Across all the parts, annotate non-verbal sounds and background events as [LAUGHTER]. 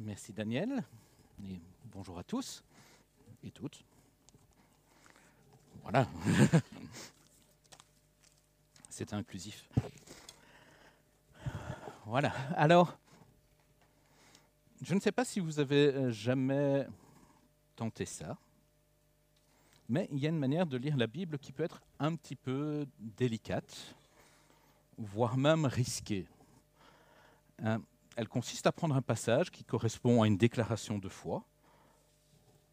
Merci Daniel, et bonjour à tous et toutes. Voilà, [LAUGHS] c'est inclusif. Voilà, alors, je ne sais pas si vous avez euh, jamais tenté ça, mais il y a une manière de lire la Bible qui peut être un petit peu délicate, voire même risquée. Elle consiste à prendre un passage qui correspond à une déclaration de foi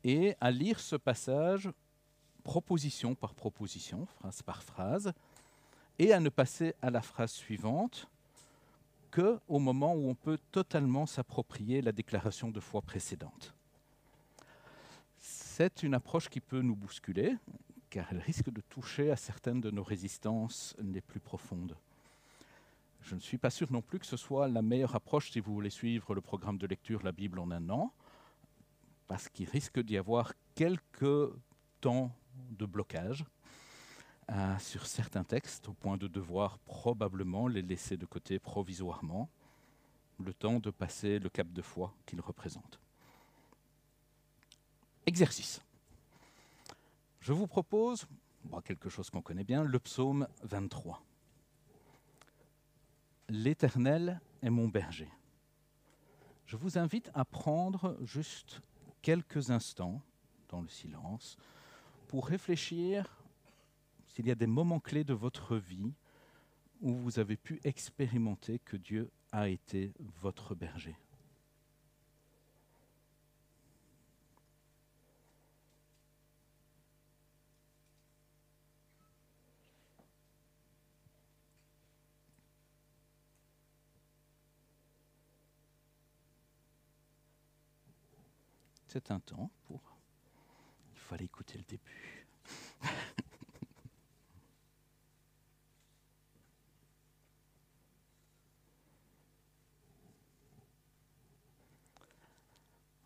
et à lire ce passage proposition par proposition, phrase par phrase, et à ne passer à la phrase suivante que au moment où on peut totalement s'approprier la déclaration de foi précédente. C'est une approche qui peut nous bousculer, car elle risque de toucher à certaines de nos résistances les plus profondes. Je ne suis pas sûr non plus que ce soit la meilleure approche si vous voulez suivre le programme de lecture La Bible en un an, parce qu'il risque d'y avoir quelques temps de blocage euh, sur certains textes, au point de devoir probablement les laisser de côté provisoirement, le temps de passer le cap de foi qu'ils représentent. Exercice. Je vous propose quelque chose qu'on connaît bien, le psaume 23. L'Éternel est mon berger. Je vous invite à prendre juste quelques instants dans le silence pour réfléchir s'il y a des moments clés de votre vie où vous avez pu expérimenter que Dieu a été votre berger. C'est un temps pour... Il fallait écouter le début. [LAUGHS]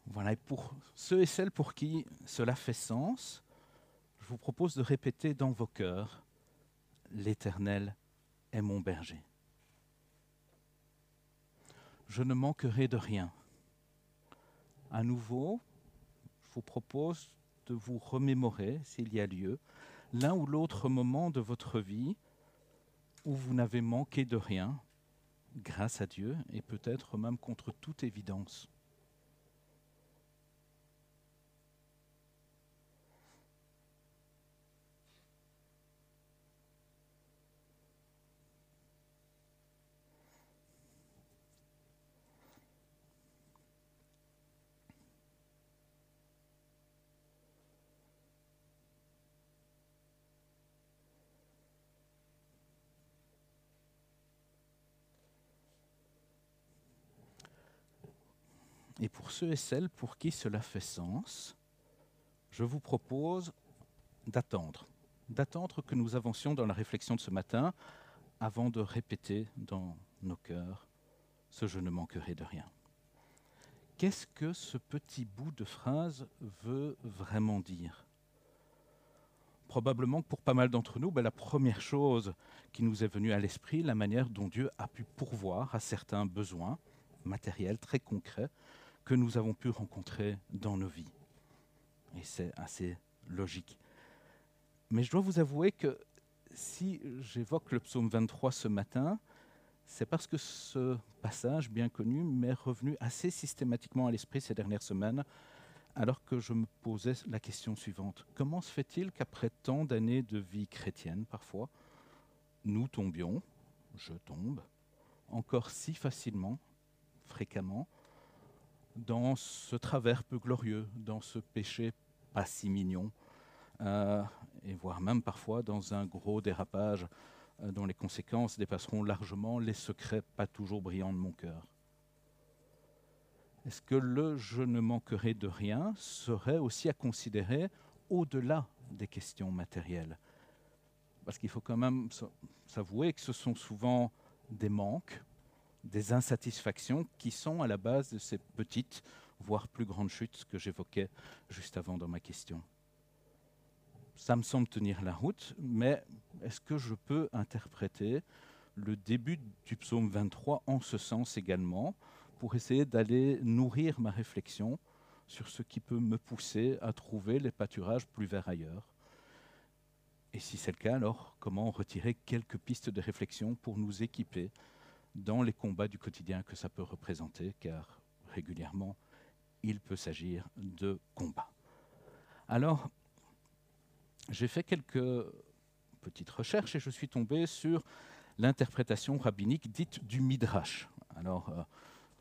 voilà, et pour ceux et celles pour qui cela fait sens, je vous propose de répéter dans vos cœurs, L'Éternel est mon berger. Je ne manquerai de rien. À nouveau, vous propose de vous remémorer, s'il y a lieu, l'un ou l'autre moment de votre vie où vous n'avez manqué de rien, grâce à Dieu, et peut-être même contre toute évidence. Et pour ceux et celles pour qui cela fait sens, je vous propose d'attendre, d'attendre que nous avancions dans la réflexion de ce matin avant de répéter dans nos cœurs ce je ne manquerai de rien. Qu'est-ce que ce petit bout de phrase veut vraiment dire? Probablement pour pas mal d'entre nous, ben, la première chose qui nous est venue à l'esprit, la manière dont Dieu a pu pourvoir à certains besoins matériels très concrets que nous avons pu rencontrer dans nos vies. Et c'est assez logique. Mais je dois vous avouer que si j'évoque le psaume 23 ce matin, c'est parce que ce passage bien connu m'est revenu assez systématiquement à l'esprit ces dernières semaines, alors que je me posais la question suivante. Comment se fait-il qu'après tant d'années de vie chrétienne, parfois, nous tombions, je tombe, encore si facilement, fréquemment, dans ce travers peu glorieux, dans ce péché pas si mignon, euh, et voire même parfois dans un gros dérapage euh, dont les conséquences dépasseront largement les secrets pas toujours brillants de mon cœur. Est-ce que le je ne manquerai de rien serait aussi à considérer au-delà des questions matérielles? Parce qu'il faut quand même s'avouer que ce sont souvent des manques, des insatisfactions qui sont à la base de ces petites, voire plus grandes chutes que j'évoquais juste avant dans ma question. Ça me semble tenir la route, mais est-ce que je peux interpréter le début du psaume 23 en ce sens également pour essayer d'aller nourrir ma réflexion sur ce qui peut me pousser à trouver les pâturages plus verts ailleurs? Et si c'est le cas, alors comment retirer quelques pistes de réflexion pour nous équiper dans les combats du quotidien que ça peut représenter, car régulièrement, il peut s'agir de combats. Alors, j'ai fait quelques petites recherches et je suis tombé sur l'interprétation rabbinique dite du Midrash. Alors, euh,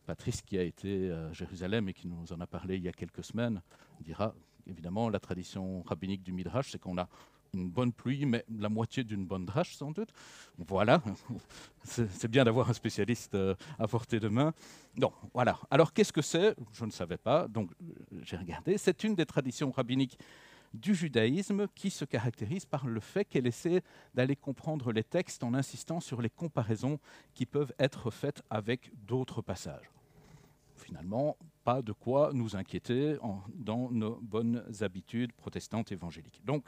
Patrice, qui a été à Jérusalem et qui nous en a parlé il y a quelques semaines, dira évidemment la tradition rabbinique du Midrash, c'est qu'on a une bonne pluie, mais la moitié d'une bonne drache sans doute. Voilà, [LAUGHS] c'est bien d'avoir un spécialiste euh, à portée de main. Non, voilà. Alors qu'est-ce que c'est? Je ne savais pas, donc j'ai regardé. C'est une des traditions rabbiniques du judaïsme qui se caractérise par le fait qu'elle essaie d'aller comprendre les textes en insistant sur les comparaisons qui peuvent être faites avec d'autres passages. Finalement, pas de quoi nous inquiéter dans nos bonnes habitudes protestantes évangéliques. Donc,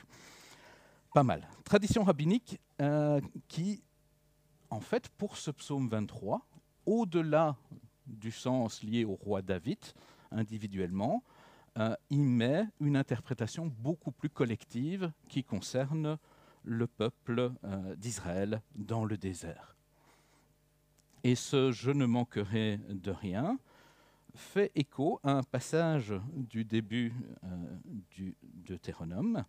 pas mal. Tradition rabbinique euh, qui, en fait, pour ce psaume 23, au-delà du sens lié au roi David individuellement, euh, il met une interprétation beaucoup plus collective qui concerne le peuple euh, d'Israël dans le désert. Et ce Je ne manquerai de rien fait écho à un passage du début du Deutéronome,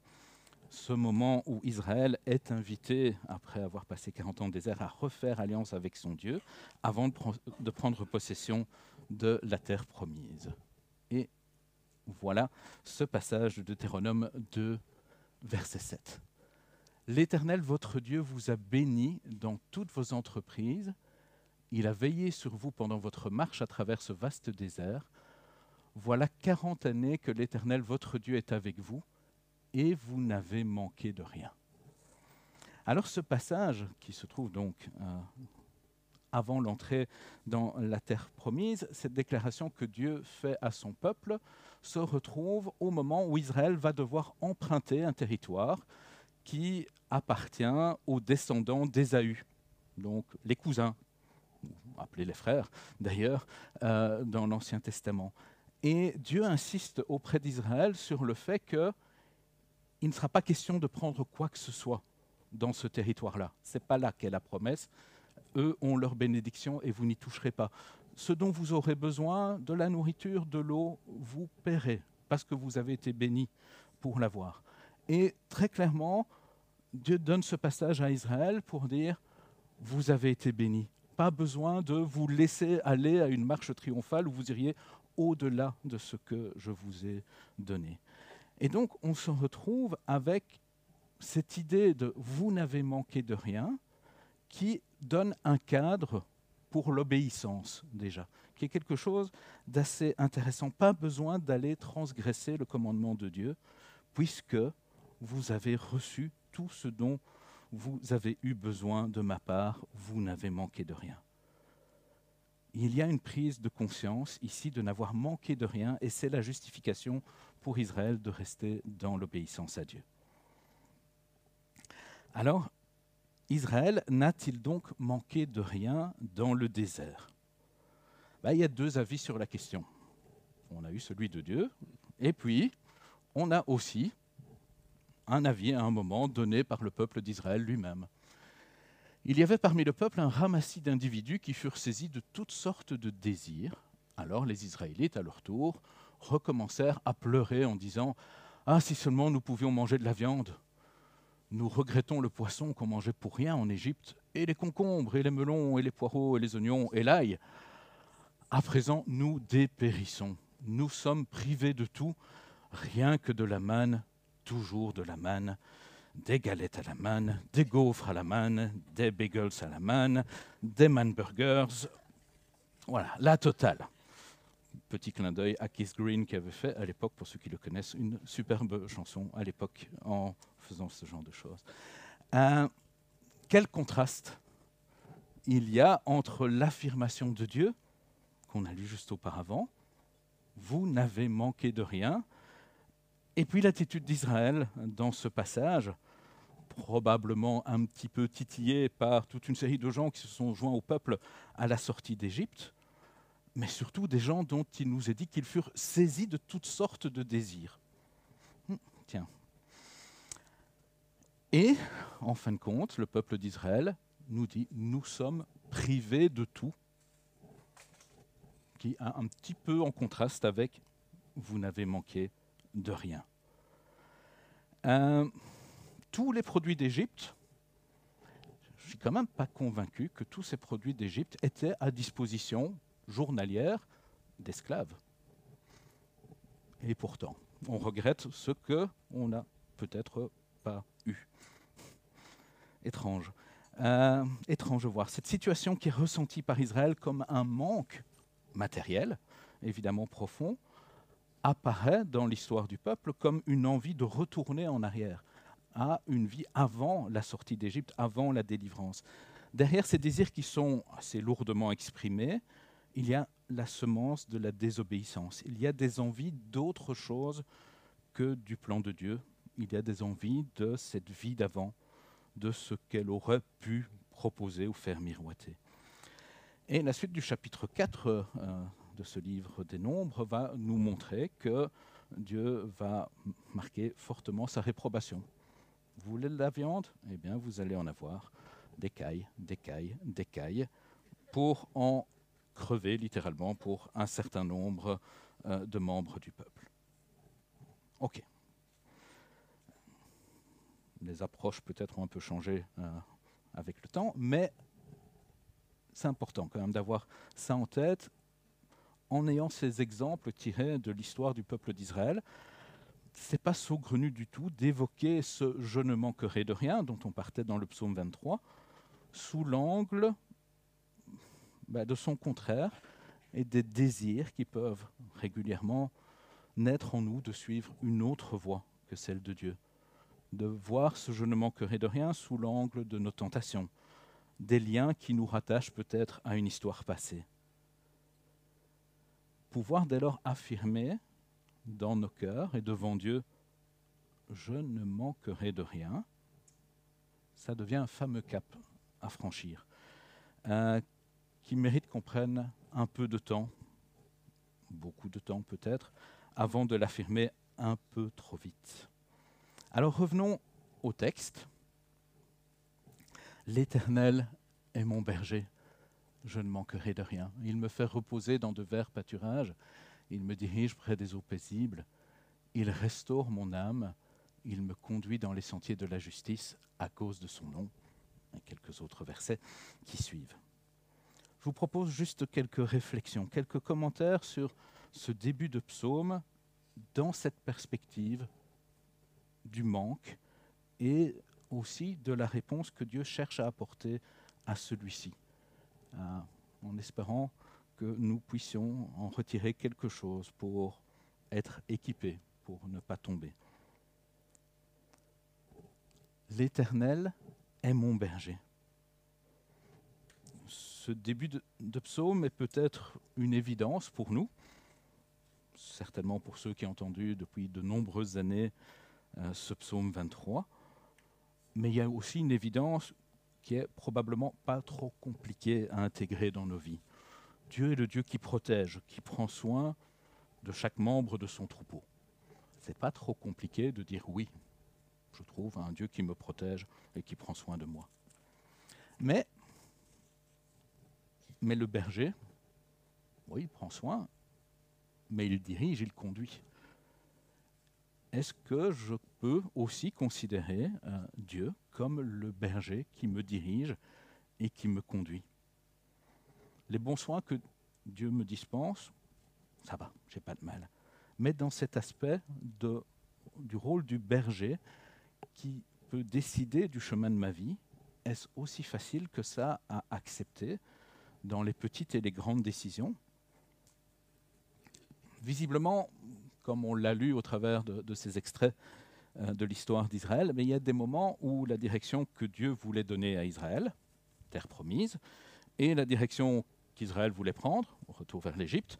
ce moment où Israël est invité, après avoir passé 40 ans de désert, à refaire alliance avec son Dieu avant de, prendre possession de la terre promise. Et voilà ce passage de Deutéronome 2, verset 7. L'Éternel, votre Dieu, vous a béni dans toutes vos entreprises. Il a veillé sur vous pendant votre marche à travers ce vaste désert. Voilà quarante années que l'Éternel, votre Dieu, est avec vous, et vous n'avez manqué de rien. Alors ce passage, qui se trouve donc euh, avant l'entrée dans la terre promise, cette déclaration que Dieu fait à son peuple se retrouve au moment où Israël va devoir emprunter un territoire qui appartient aux descendants d'Ésaü, donc les cousins, appelés les frères d'ailleurs, euh, dans l'Ancien Testament. Et Dieu insiste auprès d'Israël sur le fait qu'il ne sera pas question de prendre quoi que ce soit dans ce territoire-là. Ce n'est pas là qu'est la promesse eux ont leur bénédiction et vous n'y toucherez pas. Ce dont vous aurez besoin, de la nourriture, de l'eau, vous paierez, parce que vous avez été bénis pour l'avoir. Et très clairement, Dieu donne ce passage à Israël pour dire, vous avez été bénis. Pas besoin de vous laisser aller à une marche triomphale où vous iriez au-delà de ce que je vous ai donné. Et donc, on se retrouve avec cette idée de vous n'avez manqué de rien, qui donne un cadre pour l'obéissance déjà, qui est quelque chose d'assez intéressant. Pas besoin d'aller transgresser le commandement de Dieu, puisque vous avez reçu tout ce dont vous avez eu besoin de ma part, vous n'avez manqué de rien. Il y a une prise de conscience ici de n'avoir manqué de rien, et c'est la justification pour Israël de rester dans l'obéissance à Dieu. Alors, Israël n'a-t-il donc manqué de rien dans le désert? Ben, Il y a deux avis sur la question. On a eu celui de Dieu, et puis on a aussi un avis à un moment donné par le peuple d'Israël lui-même. Il y avait parmi le peuple un ramassis d'individus qui furent saisis de toutes sortes de désirs. Alors les Israélites, à leur tour, recommencèrent à pleurer en disant ⁇ Ah, si seulement nous pouvions manger de la viande !⁇ nous regrettons le poisson qu'on mangeait pour rien en Égypte, et les concombres, et les melons, et les poireaux, et les oignons, et l'ail. À présent, nous dépérissons. Nous sommes privés de tout, rien que de la manne, toujours de la manne, des galettes à la manne, des gaufres à la manne, des bagels à la manne, des manburgers. Voilà, la totale. Petit clin d'œil à Keith Green qui avait fait à l'époque, pour ceux qui le connaissent, une superbe chanson à l'époque en faisant ce genre de choses. Euh, quel contraste il y a entre l'affirmation de Dieu, qu'on a lu juste auparavant, vous n'avez manqué de rien, et puis l'attitude d'Israël dans ce passage, probablement un petit peu titillé par toute une série de gens qui se sont joints au peuple à la sortie d'Égypte, mais surtout des gens dont il nous est dit qu'ils furent saisis de toutes sortes de désirs. Hum, tiens. Et, en fin de compte, le peuple d'Israël nous dit, nous sommes privés de tout, qui est un petit peu en contraste avec, vous n'avez manqué de rien. Euh, tous les produits d'Égypte, je ne suis quand même pas convaincu que tous ces produits d'Égypte étaient à disposition journalière d'esclaves. Et pourtant, on regrette ce que on n'a peut-être pas eu. Étrange. Euh, étrange voir cette situation qui est ressentie par Israël comme un manque matériel, évidemment profond, apparaît dans l'histoire du peuple comme une envie de retourner en arrière à une vie avant la sortie d'Égypte, avant la délivrance. Derrière ces désirs qui sont assez lourdement exprimés, il y a la semence de la désobéissance. Il y a des envies d'autre chose que du plan de Dieu. Il y a des envies de cette vie d'avant, de ce qu'elle aurait pu proposer ou faire miroiter. Et la suite du chapitre 4 euh, de ce livre des Nombres va nous montrer que Dieu va marquer fortement sa réprobation. Vous voulez de la viande? Eh bien, vous allez en avoir des cailles, des cailles, des cailles, pour en crever littéralement pour un certain nombre euh, de membres du peuple. OK. Les approches peut-être ont un peu changé euh, avec le temps, mais c'est important quand même d'avoir ça en tête en ayant ces exemples tirés de l'histoire du peuple d'Israël. C'est pas saugrenu du tout d'évoquer ce je ne manquerai de rien dont on partait dans le psaume 23 sous l'angle bah, de son contraire et des désirs qui peuvent régulièrement naître en nous de suivre une autre voie que celle de Dieu, de voir ce je ne manquerai de rien sous l'angle de nos tentations, des liens qui nous rattachent peut-être à une histoire passée. Pouvoir dès lors affirmer dans nos cœurs et devant Dieu, je ne manquerai de rien, ça devient un fameux cap à franchir, euh, qui mérite qu'on prenne un peu de temps, beaucoup de temps peut-être, avant de l'affirmer un peu trop vite. Alors revenons au texte. L'Éternel est mon berger, je ne manquerai de rien. Il me fait reposer dans de verts pâturages, il me dirige près des eaux paisibles, il restaure mon âme, il me conduit dans les sentiers de la justice à cause de son nom. Et quelques autres versets qui suivent je vous propose juste quelques réflexions, quelques commentaires sur ce début de psaume dans cette perspective du manque et aussi de la réponse que Dieu cherche à apporter à celui-ci, euh, en espérant que nous puissions en retirer quelque chose pour être équipés, pour ne pas tomber. L'Éternel est mon berger ce début de, psaume est peut-être une évidence pour nous, certainement pour ceux qui ont entendu depuis de nombreuses années euh, ce psaume 23, mais il y a aussi une évidence qui est probablement pas trop compliquée à intégrer dans nos vies. Dieu est le Dieu qui protège, qui prend soin de chaque membre de son troupeau. C'est pas trop compliqué de dire oui, je trouve un Dieu qui me protège et qui prend soin de moi. Mais mais le berger, oui, il prend soin, mais il dirige, il conduit. Est-ce que je peux aussi considérer euh, Dieu comme le berger qui me dirige et qui me conduit? Les bons soins que Dieu me dispense, ça va, j'ai pas de mal. Mais dans cet aspect du rôle du berger qui peut décider du chemin de ma vie, est-ce aussi facile que ça à accepter? Dans les petites et les grandes décisions. Visiblement, comme on l'a lu au travers de, ces extraits euh, de l'histoire d'Israël, mais il y a des moments où la direction que Dieu voulait donner à Israël, terre promise, et la direction qu'Israël voulait prendre, retour vers l'Égypte,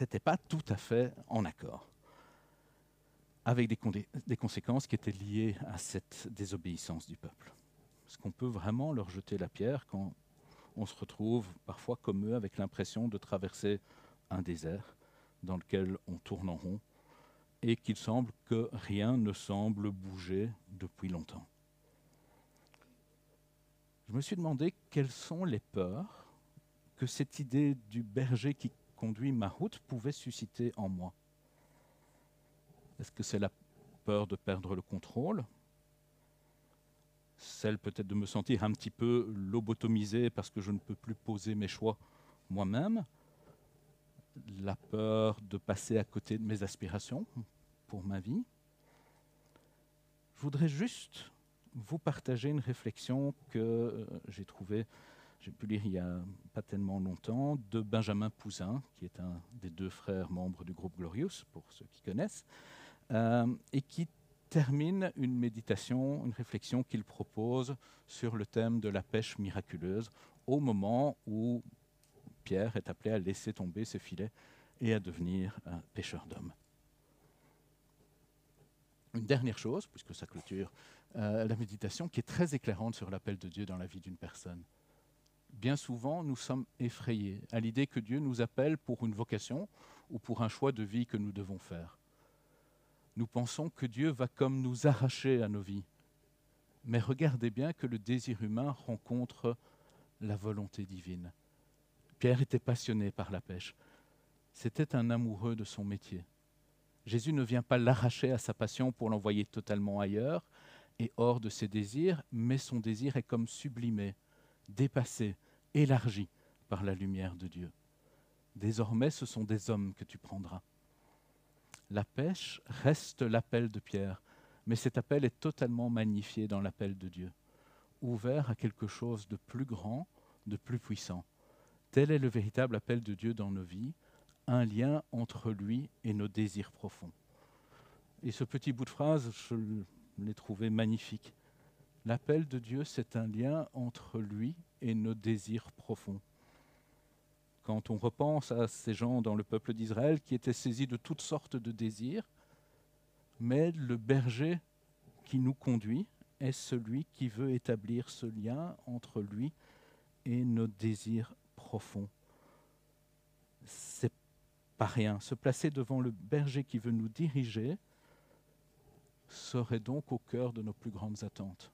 n'était pas tout à fait en accord, avec des, des conséquences qui étaient liées à cette désobéissance du peuple. Est-ce qu'on peut vraiment leur jeter la pierre quand on se retrouve parfois comme eux avec l'impression de traverser un désert dans lequel on tourne en rond et qu'il semble que rien ne semble bouger depuis longtemps. Je me suis demandé quelles sont les peurs que cette idée du berger qui conduit ma route pouvait susciter en moi. Est-ce que c'est la peur de perdre le contrôle Celle peut-être de me sentir un petit peu lobotomisé parce que je ne peux plus poser mes choix moi-même. La peur de passer à côté de mes aspirations pour ma vie. Je voudrais juste vous partager une réflexion que euh, j'ai trouvée, j'ai pu lire il n'y a pas tellement longtemps, de Benjamin Pouzin, qui est un des deux frères membres du groupe Glorious, pour ceux qui connaissent, euh, et qui termine une méditation, une réflexion qu'il propose sur le thème de la pêche miraculeuse au moment où Pierre est appelé à laisser tomber ses filets et à devenir pêcheur d'hommes. Une dernière chose, puisque ça clôture euh, la méditation, qui est très éclairante sur l'appel de Dieu dans la vie d'une personne. Bien souvent, nous sommes effrayés à l'idée que Dieu nous appelle pour une vocation ou pour un choix de vie que nous devons faire. Nous pensons que Dieu va comme nous arracher à nos vies. Mais regardez bien que le désir humain rencontre la volonté divine. Pierre était passionné par la pêche. C'était un amoureux de son métier. Jésus ne vient pas l'arracher à sa passion pour l'envoyer totalement ailleurs, et hors de ses désirs, mais son désir est comme sublimé, dépassé, élargi par la lumière de Dieu. Désormais, ce sont des hommes que tu prendras. La pêche reste l'appel de Pierre, mais cet appel est totalement magnifié dans l'appel de Dieu, ouvert à quelque chose de plus grand, de plus puissant. Tel est le véritable appel de Dieu dans nos vies, un lien entre lui et nos désirs profonds. Et ce petit bout de phrase, je l'ai trouvé magnifique. L'appel de Dieu, c'est un lien entre lui et nos désirs profonds. Quand on repense à ces gens dans le peuple d'Israël qui étaient saisis de toutes sortes de désirs, mais le berger qui nous conduit est celui qui veut établir ce lien entre lui et nos désirs profonds. C'est pas rien. Se placer devant le berger qui veut nous diriger, serait donc au cœur de nos plus grandes attentes.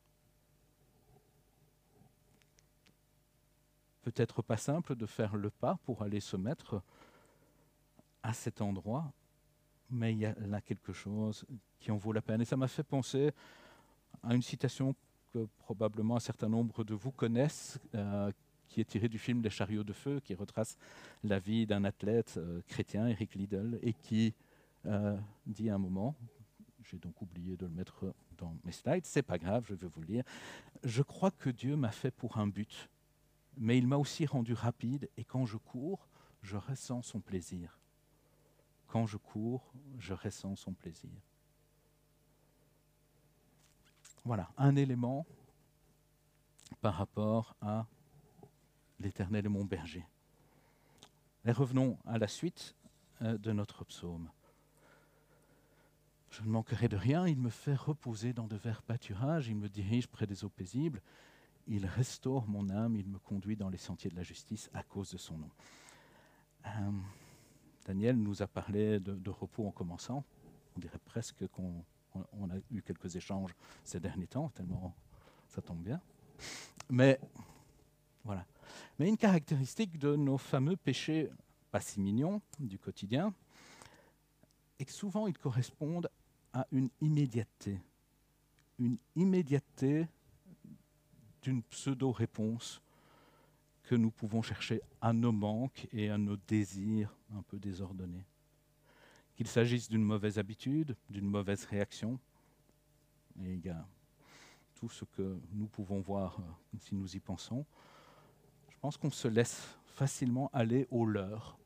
Peut-être pas simple de faire le pas pour aller se mettre à cet endroit, mais il y a là quelque chose qui en vaut la peine. Et ça m'a fait penser à une citation que probablement un certain nombre de vous connaissent, euh, qui est tirée du film Les chariots de feu, qui retrace la vie d'un athlète euh, chrétien, Eric Liddell, et qui euh, dit à un moment, j'ai donc oublié de le mettre dans mes slides. C'est pas grave, je vais vous le lire. Je crois que Dieu m'a fait pour un but, mais il m'a aussi rendu rapide et quand je cours, je ressens son plaisir. Quand je cours, je ressens son plaisir. Voilà, un élément par rapport à l'Éternel est mon berger. Et revenons à la suite euh, de notre psaume. Je ne manquerai de rien, il me fait reposer dans de verts pâturages, il me dirige près des eaux paisibles, il restaure mon âme, il me conduit dans les sentiers de la justice à cause de son nom. Euh, Daniel nous a parlé de, repos en commençant. On dirait presque qu'on a eu quelques échanges ces derniers temps, tellement ça tombe bien. Mais voilà. Mais une caractéristique de nos fameux péchés pas si mignons du quotidien, est que souvent ils correspondent à une immédiateté, une immédiateté d'une pseudo-réponse que nous pouvons chercher à nos manques et à nos désirs un peu désordonnés. Qu'il s'agisse d'une mauvaise habitude, d'une mauvaise réaction, et il y a tout ce que nous pouvons voir euh, si nous y pensons, je pense qu'on se laisse facilement aller au leurre,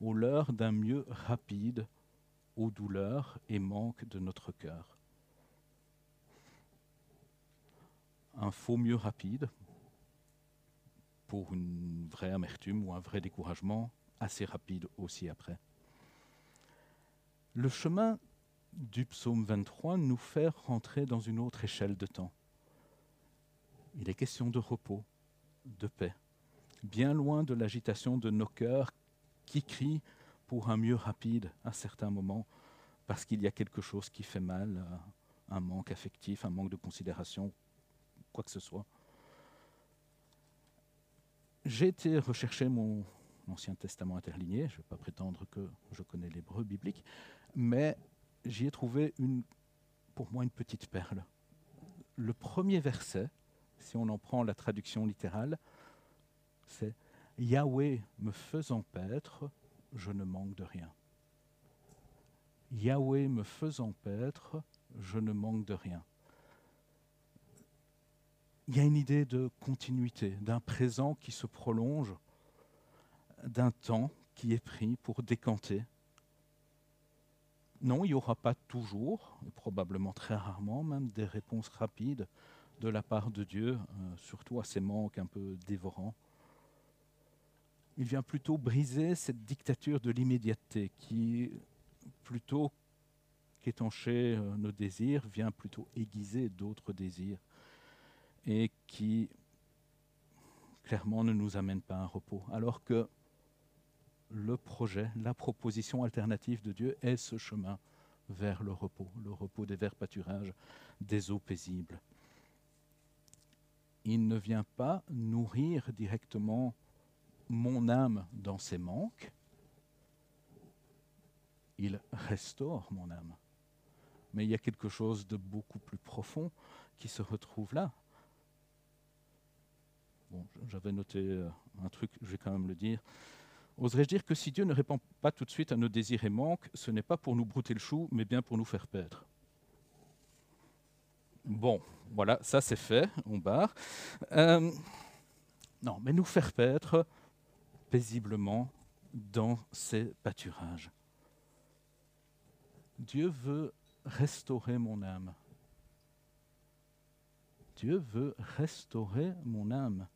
au leurre d'un mieux rapide, aux douleurs et manques de notre cœur. Un faux mieux rapide pour une vraie amertume ou un vrai découragement assez rapide aussi après. Le chemin du psaume 23 nous fait rentrer dans une autre échelle de temps. Il est question de repos, de paix, bien loin de l'agitation de nos cœurs qui crient pour un mieux rapide à certains moments, parce qu'il y a quelque chose qui fait mal, un manque affectif, un manque de considération, quoi que ce soit. J'ai été rechercher mon Ancien Testament interligné, je ne vais pas prétendre que je connais l'hébreu biblique, mais j'y ai trouvé une, pour moi une petite perle. Le premier verset, si on en prend la traduction littérale, c'est Yahweh me faisant paître, je ne manque de rien. Yahweh me faisant paître, je ne manque de rien. Il y a une idée de continuité, d'un présent qui se prolonge, d'un temps qui est pris pour décanter. Non, il n'y aura pas toujours, probablement très rarement même, des réponses rapides de la part de Dieu, euh, surtout à ces manques un peu dévorants. Il vient plutôt briser cette dictature de l'immédiateté qui, plutôt qu'étancher euh, nos désirs, vient plutôt aiguiser d'autres désirs et qui clairement ne nous amène pas à un repos. Alors que le projet, la proposition alternative de Dieu est ce chemin vers le repos, le repos des verts pâturages, des eaux paisibles. Il ne vient pas nourrir directement mon âme dans ses manques, il restaure mon âme. Mais il y a quelque chose de beaucoup plus profond qui se retrouve là. J'avais noté euh, un truc, je vais quand même le dire. Oserais-je dire que si Dieu ne répond pas tout de suite à nos désirs et manques, ce n'est pas pour nous brouter le chou, mais bien pour nous faire paître Bon, voilà, ça c'est fait, on barre. Euh, non, mais nous faire paître paisiblement dans ces pâturages. Dieu veut restaurer mon âme. Dieu veut restaurer mon âme.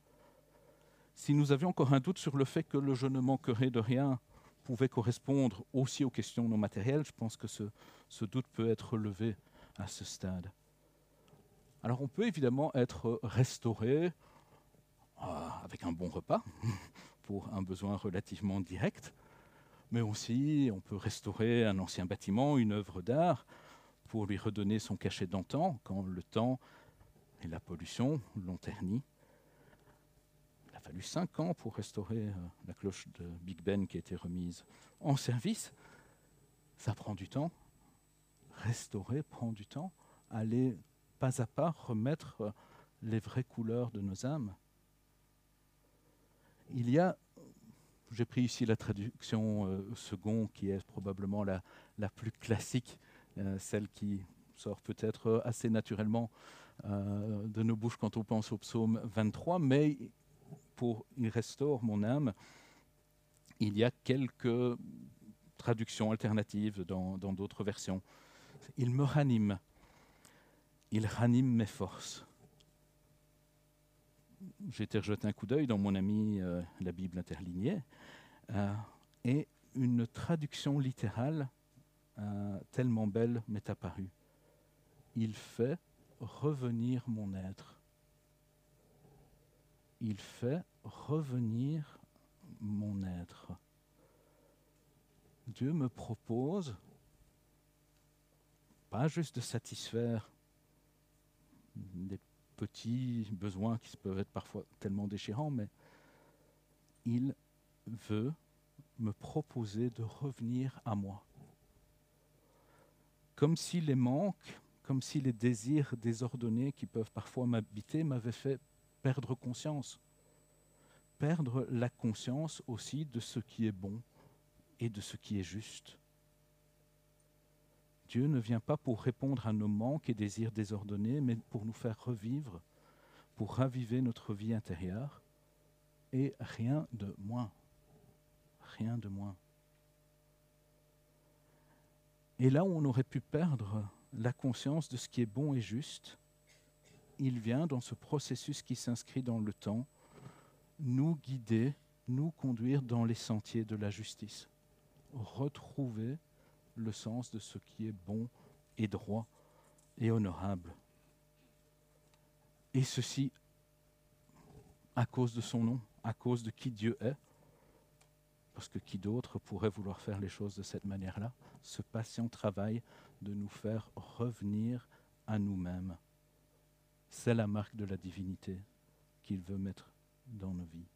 Si nous avions encore un doute sur le fait que le je ne manquerai de rien pouvait correspondre aussi aux questions non matérielles, je pense que ce, doute peut être levé à ce stade. Alors on peut évidemment être restauré euh, avec un bon repas, [LAUGHS] pour un besoin relativement direct, mais aussi on peut restaurer un ancien bâtiment, une œuvre d'art, pour lui redonner son cachet d'antan quand le temps et la pollution l'ont terni. Fallu cinq ans pour restaurer euh, la cloche de Big Ben qui a été remise en service. Ça prend du temps. Restaurer prend du temps. Aller pas à pas remettre euh, les vraies couleurs de nos âmes. Il y a, j'ai pris ici la traduction euh, second qui est probablement la, la plus classique, euh, celle qui sort peut-être assez naturellement de nos bouches quand on pense au psaume 23, mais pour Il restaure mon âme, il y a quelques traductions alternatives dans d'autres versions. Il me ranime, il ranime mes forces j'ai été rejeter un coup d'œil dans mon ami euh, la Bible interlignée, euh, et une traduction littérale euh, tellement belle m'est apparue. Il fait revenir mon être. Il fait revenir mon être. Dieu me propose pas juste de satisfaire des petits besoins qui peuvent être parfois tellement déchirants, mais il veut me proposer de revenir à moi. Comme si les manques, comme si les désirs désordonnés qui peuvent parfois m'habiter m'avaient fait perdre conscience. Perdre la conscience aussi de ce qui est bon et de ce qui est juste. Dieu ne vient pas pour répondre à nos manques et désirs désordonnés, mais pour nous faire revivre, pour raviver notre vie intérieure, et rien de moins. Rien de moins. Et là où on aurait pu perdre la conscience de ce qui est bon et juste, il vient dans ce processus qui s'inscrit dans le temps, nous guider, nous conduire dans les sentiers de la justice, retrouver le sens de ce qui est bon et droit et honorable. Et ceci à cause de son nom, à cause de qui Dieu est, parce que qui d'autre pourrait vouloir faire les choses de cette manière-là? Ce patient travail de nous faire revenir à nous-mêmes. C'est la marque de la divinité qu'il veut mettre dans nos vies.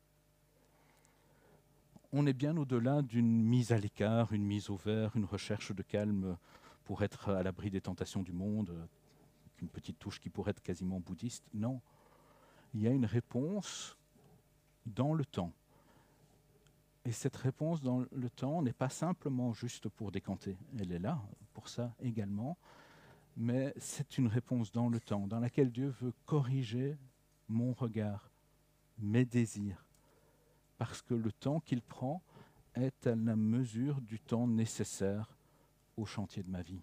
On est bien au-delà d'une mise à l'écart, une mise au vert, une recherche de calme pour être à l'abri des tentations du monde, une petite touche qui pourrait être quasiment bouddhiste. Non, il y a une réponse dans le temps. Et cette réponse dans le temps n'est pas simplement juste pour décanter, elle est là pour ça également, mais c'est une réponse dans le temps, dans laquelle Dieu veut corriger mon regard, mes désirs, parce que le temps qu'il prend est à la mesure du temps nécessaire au chantier de ma vie.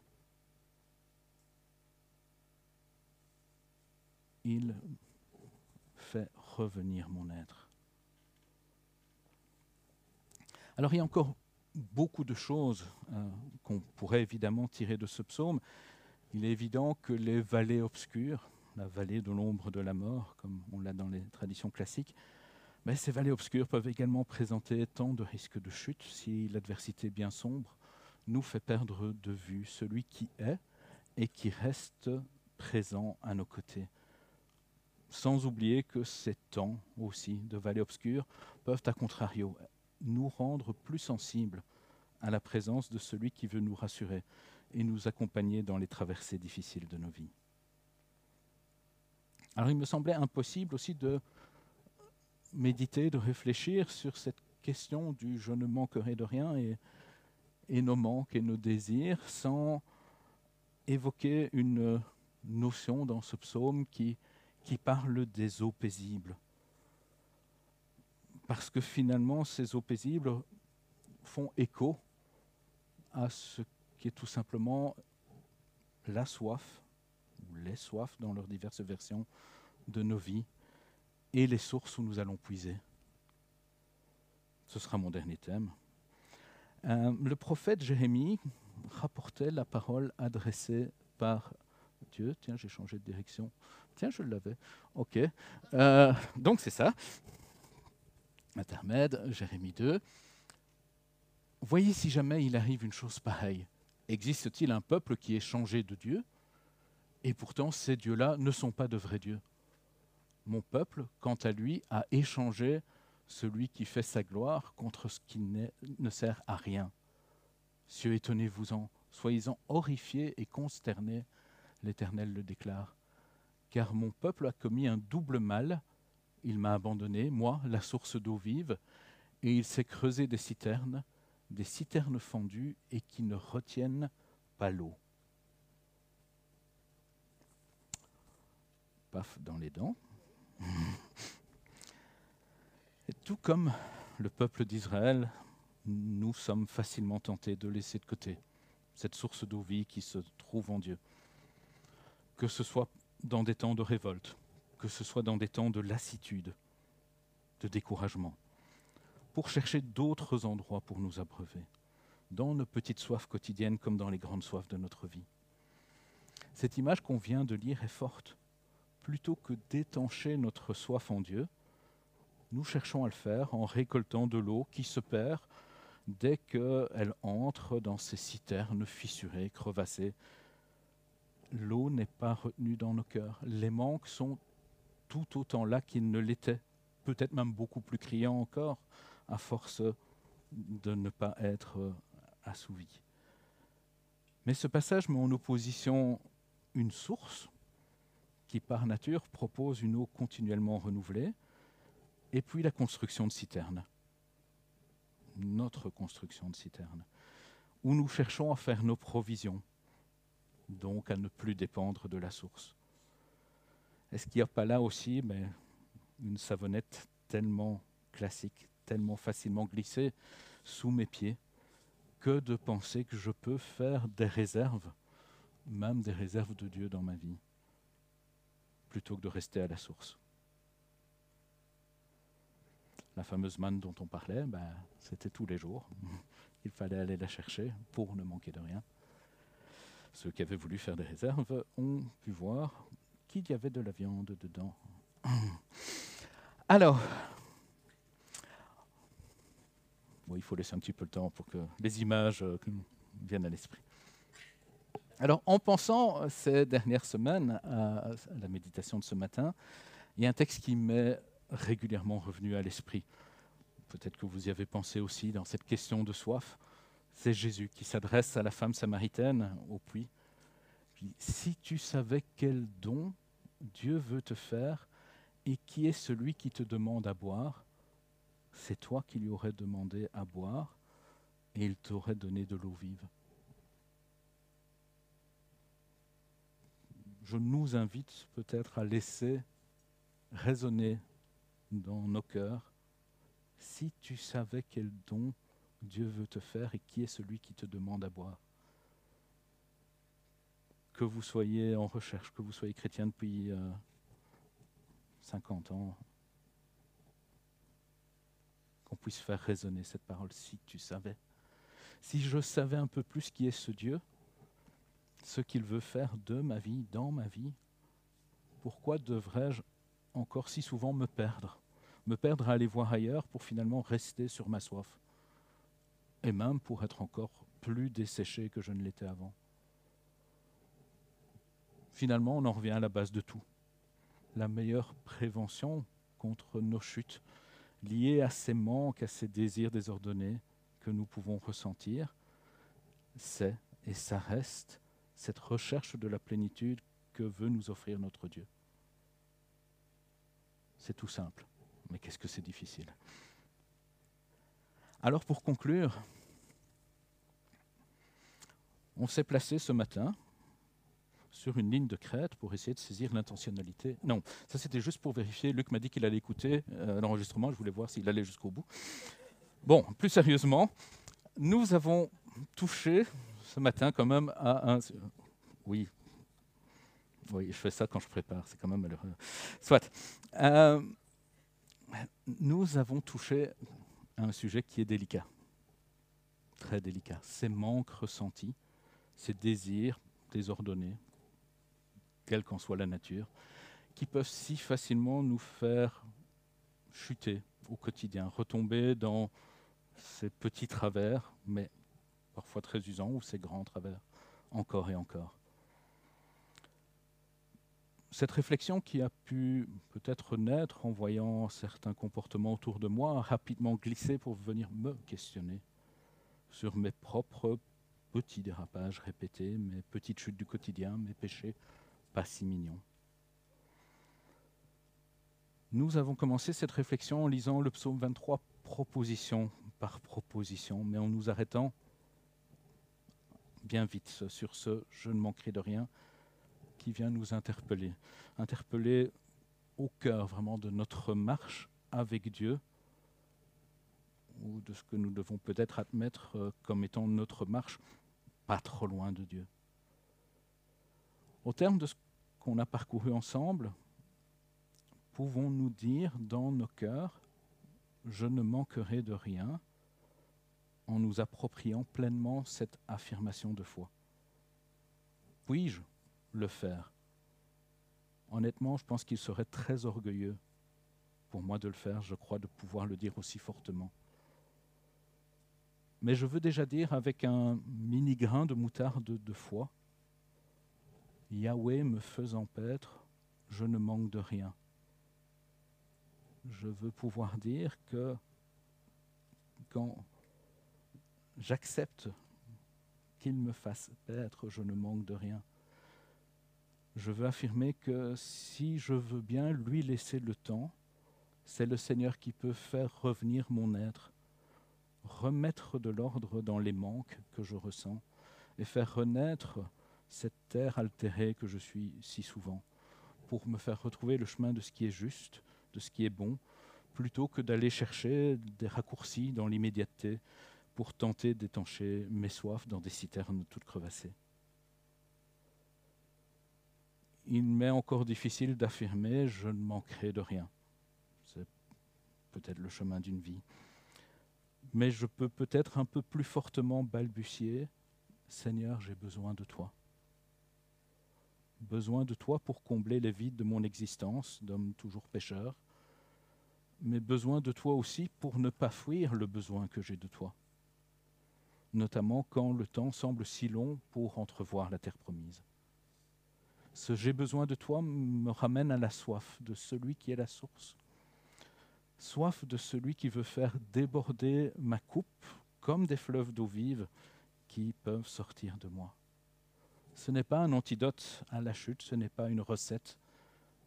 Il fait revenir mon être. Alors il y a encore beaucoup de choses euh, qu'on pourrait évidemment tirer de ce psaume. Il est évident que les vallées obscures, la vallée de l'ombre de la mort, comme on l'a dans les traditions classiques, mais ces vallées obscures peuvent également présenter tant de risques de chute si l'adversité bien sombre nous fait perdre de vue celui qui est et qui reste présent à nos côtés. Sans oublier que ces temps aussi de vallées obscures peuvent, à contrario, nous rendre plus sensibles à la présence de celui qui veut nous rassurer et nous accompagner dans les traversées difficiles de nos vies. Alors il me semblait impossible aussi de méditer, de réfléchir sur cette question du je ne manquerai de rien et, nos manques et nos désirs sans évoquer une notion dans ce psaume qui, qui parle des eaux paisibles. Parce que finalement, ces eaux paisibles font écho à ce tout simplement la soif, ou les soifs dans leurs diverses versions de nos vies, et les sources où nous allons puiser. Ce sera mon dernier thème. Euh, le prophète Jérémie rapportait la parole adressée par Dieu. Tiens, j'ai changé de direction. Tiens, je l'avais. OK. Euh, donc c'est ça. Intermède, Jérémie 2. Voyez si jamais il arrive une chose pareille. Existe-t-il un peuple qui est changé de Dieu Et pourtant, ces dieux-là ne sont pas de vrais dieux. Mon peuple, quant à lui, a échangé celui qui fait sa gloire contre ce qui ne sert à rien. Cieux, étonnez-vous-en, soyez-en horrifiés et consternés, l'Éternel le déclare. Car mon peuple a commis un double mal, il m'a abandonné, moi, la source d'eau vive, et il s'est creusé des citernes, des citernes fendues et qui ne retiennent pas l'eau. Paf dans les dents. Tout comme le peuple d'Israël, nous sommes facilement tentés de laisser de côté cette source d'eau vie qui se trouve en Dieu. Que ce soit dans des temps de révolte, que ce soit dans des temps de lassitude, de découragement pour chercher d'autres endroits pour nous abreuver, dans nos petites soifs quotidiennes comme dans les grandes soifs de notre vie. Cette image qu'on vient de lire est forte. Plutôt que d'étancher notre soif en Dieu, nous cherchons à le faire en récoltant de l'eau qui se perd dès qu'elle entre dans ces citernes fissurées, crevassées. L'eau n'est pas retenue dans nos cœurs. Les manques sont tout autant là qu'ils ne l'étaient, peut-être même beaucoup plus criants encore à force de ne pas être euh, assouvi. Mais ce passage met en opposition une source qui, par nature, propose une eau continuellement renouvelée, et puis la construction de citernes, notre construction de citernes, où nous cherchons à faire nos provisions, donc à ne plus dépendre de la source. Est-ce qu'il n'y a pas là aussi mais, une savonnette tellement classique, tellement facilement glissé sous mes pieds que de penser que je peux faire des réserves, même des réserves de Dieu dans ma vie, plutôt que de rester à la source. La fameuse manne dont on parlait, ben, c'était tous les jours. [LAUGHS] Il fallait aller la chercher pour ne manquer de rien. Ceux qui avaient voulu faire des réserves ont pu voir qu'il y avait de la viande dedans. [CLEARS THROAT] Alors, Il faut laisser un petit peu le temps pour que les images euh, viennent à l'esprit. Alors, en pensant euh, ces dernières semaines à la méditation de ce matin, il y a un texte qui m'est régulièrement revenu à l'esprit. Peut-être que vous y avez pensé aussi dans cette question de soif. C'est Jésus qui s'adresse à la femme samaritaine au puits. si tu savais quel don Dieu veut te faire et qui est celui qui te demande à boire, c'est toi qui lui aurais demandé à boire et il t'aurait donné de l'eau vive. Je nous invite peut-être à laisser résonner dans nos cœurs si tu savais quel don Dieu veut te faire et qui est celui qui te demande à boire. Que vous soyez en recherche, que vous soyez chrétien depuis 50 euh, ans, qu'on puisse faire résonner cette parole si tu savais. Si je savais un peu plus qui est ce Dieu, ce qu'il veut faire de ma vie, dans ma vie, pourquoi devrais-je encore si souvent me perdre Me perdre à aller voir ailleurs pour finalement rester sur ma soif. Et même pour être encore plus desséché que je ne l'étais avant? Finalement, on en revient à la base de tout. La meilleure prévention contre nos chutes, liées à ces manques, à ces désirs désordonnés que nous pouvons ressentir, c'est, et ça reste, cette recherche de la plénitude que veut nous offrir notre Dieu. C'est tout simple, mais qu'est-ce que c'est difficile. Alors pour conclure, on s'est placé ce matin sur une ligne de crête pour essayer de saisir l'intentionnalité. Non, ça c'était juste pour vérifier. Luc m'a dit qu'il allait écouter euh, l'enregistrement, je voulais voir s'il allait jusqu'au bout. Bon, plus sérieusement, nous avons touché ce matin quand même à un... Oui, oui, je fais ça quand je prépare, c'est quand même malheureux. Soit. Euh, nous avons touché à un sujet qui est délicat, très délicat. Ces manques ressentis, ces désirs désordonnés, quelle qu'en soit la nature, qui peuvent si facilement nous faire chuter au quotidien, retomber dans ces petits travers, mais parfois très usants, ou ces grands travers, encore et encore. Cette réflexion qui a pu peut-être naître en voyant certains comportements autour de moi rapidement glissé pour venir me questionner sur mes propres petits dérapages répétés, mes petites chutes du quotidien, mes péchés pas si mignons. Nous avons commencé cette réflexion en lisant le psaume 23 proposition par proposition, mais en nous arrêtant bien vite sur ce je ne manquerai de rien qui vient nous interpeller. Interpeller au cœur vraiment de notre marche avec Dieu, ou de ce que nous devons peut-être admettre comme étant notre marche pas trop loin de Dieu. Au terme de ce qu'on a parcouru ensemble, pouvons-nous dire dans nos cœurs, je ne manquerai de rien, en nous appropriant pleinement cette affirmation de foi? Puis-je le faire? Honnêtement, je pense qu'il serait très orgueilleux pour moi de le faire, je crois, de pouvoir le dire aussi fortement. Mais je veux déjà dire avec un mini grain de moutarde de foi, Yahweh me faisant paître, je ne manque de rien. Je veux pouvoir dire que quand j'accepte qu'il me fasse paître, je ne manque de rien je veux affirmer que si je veux bien lui laisser le temps, c'est le Seigneur qui peut faire revenir mon être, remettre de l'ordre dans les manques que je ressens et faire renaître cette terre altérée que je suis si souvent, pour me faire retrouver le chemin de ce qui est juste, de ce qui est bon, plutôt que d'aller chercher des raccourcis dans l'immédiateté pour tenter d'étancher mes soifs dans des citernes toutes crevassées il m'est encore difficile d'affirmer je ne manquerai de rien. C'est peut-être le chemin d'une vie. Mais je peux peut-être un peu plus fortement balbutier Seigneur, j'ai besoin de toi. Besoin de toi pour combler les vides de mon existence d'homme toujours pécheur. mais besoin de toi aussi pour ne pas fuir le besoin que j'ai de toi, notamment quand le temps semble si long pour entrevoir la terre promise. Ce j'ai besoin de toi me ramène à la soif de celui qui est la source, soif de celui qui veut faire déborder ma coupe comme des fleuves d'eau vive qui peuvent sortir de moi. Ce n'est pas un antidote à la chute, ce n'est pas une recette,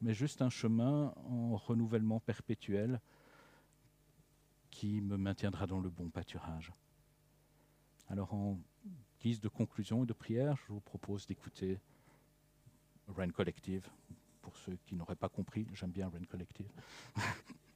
mais juste un chemin en renouvellement perpétuel qui me maintiendra dans le bon pâturage. Alors en guise de conclusion et de prière, je vous propose d'écouter Rain Collective. Pour ceux qui n'auraient pas compris, j'aime bien Rain Collective. [LAUGHS]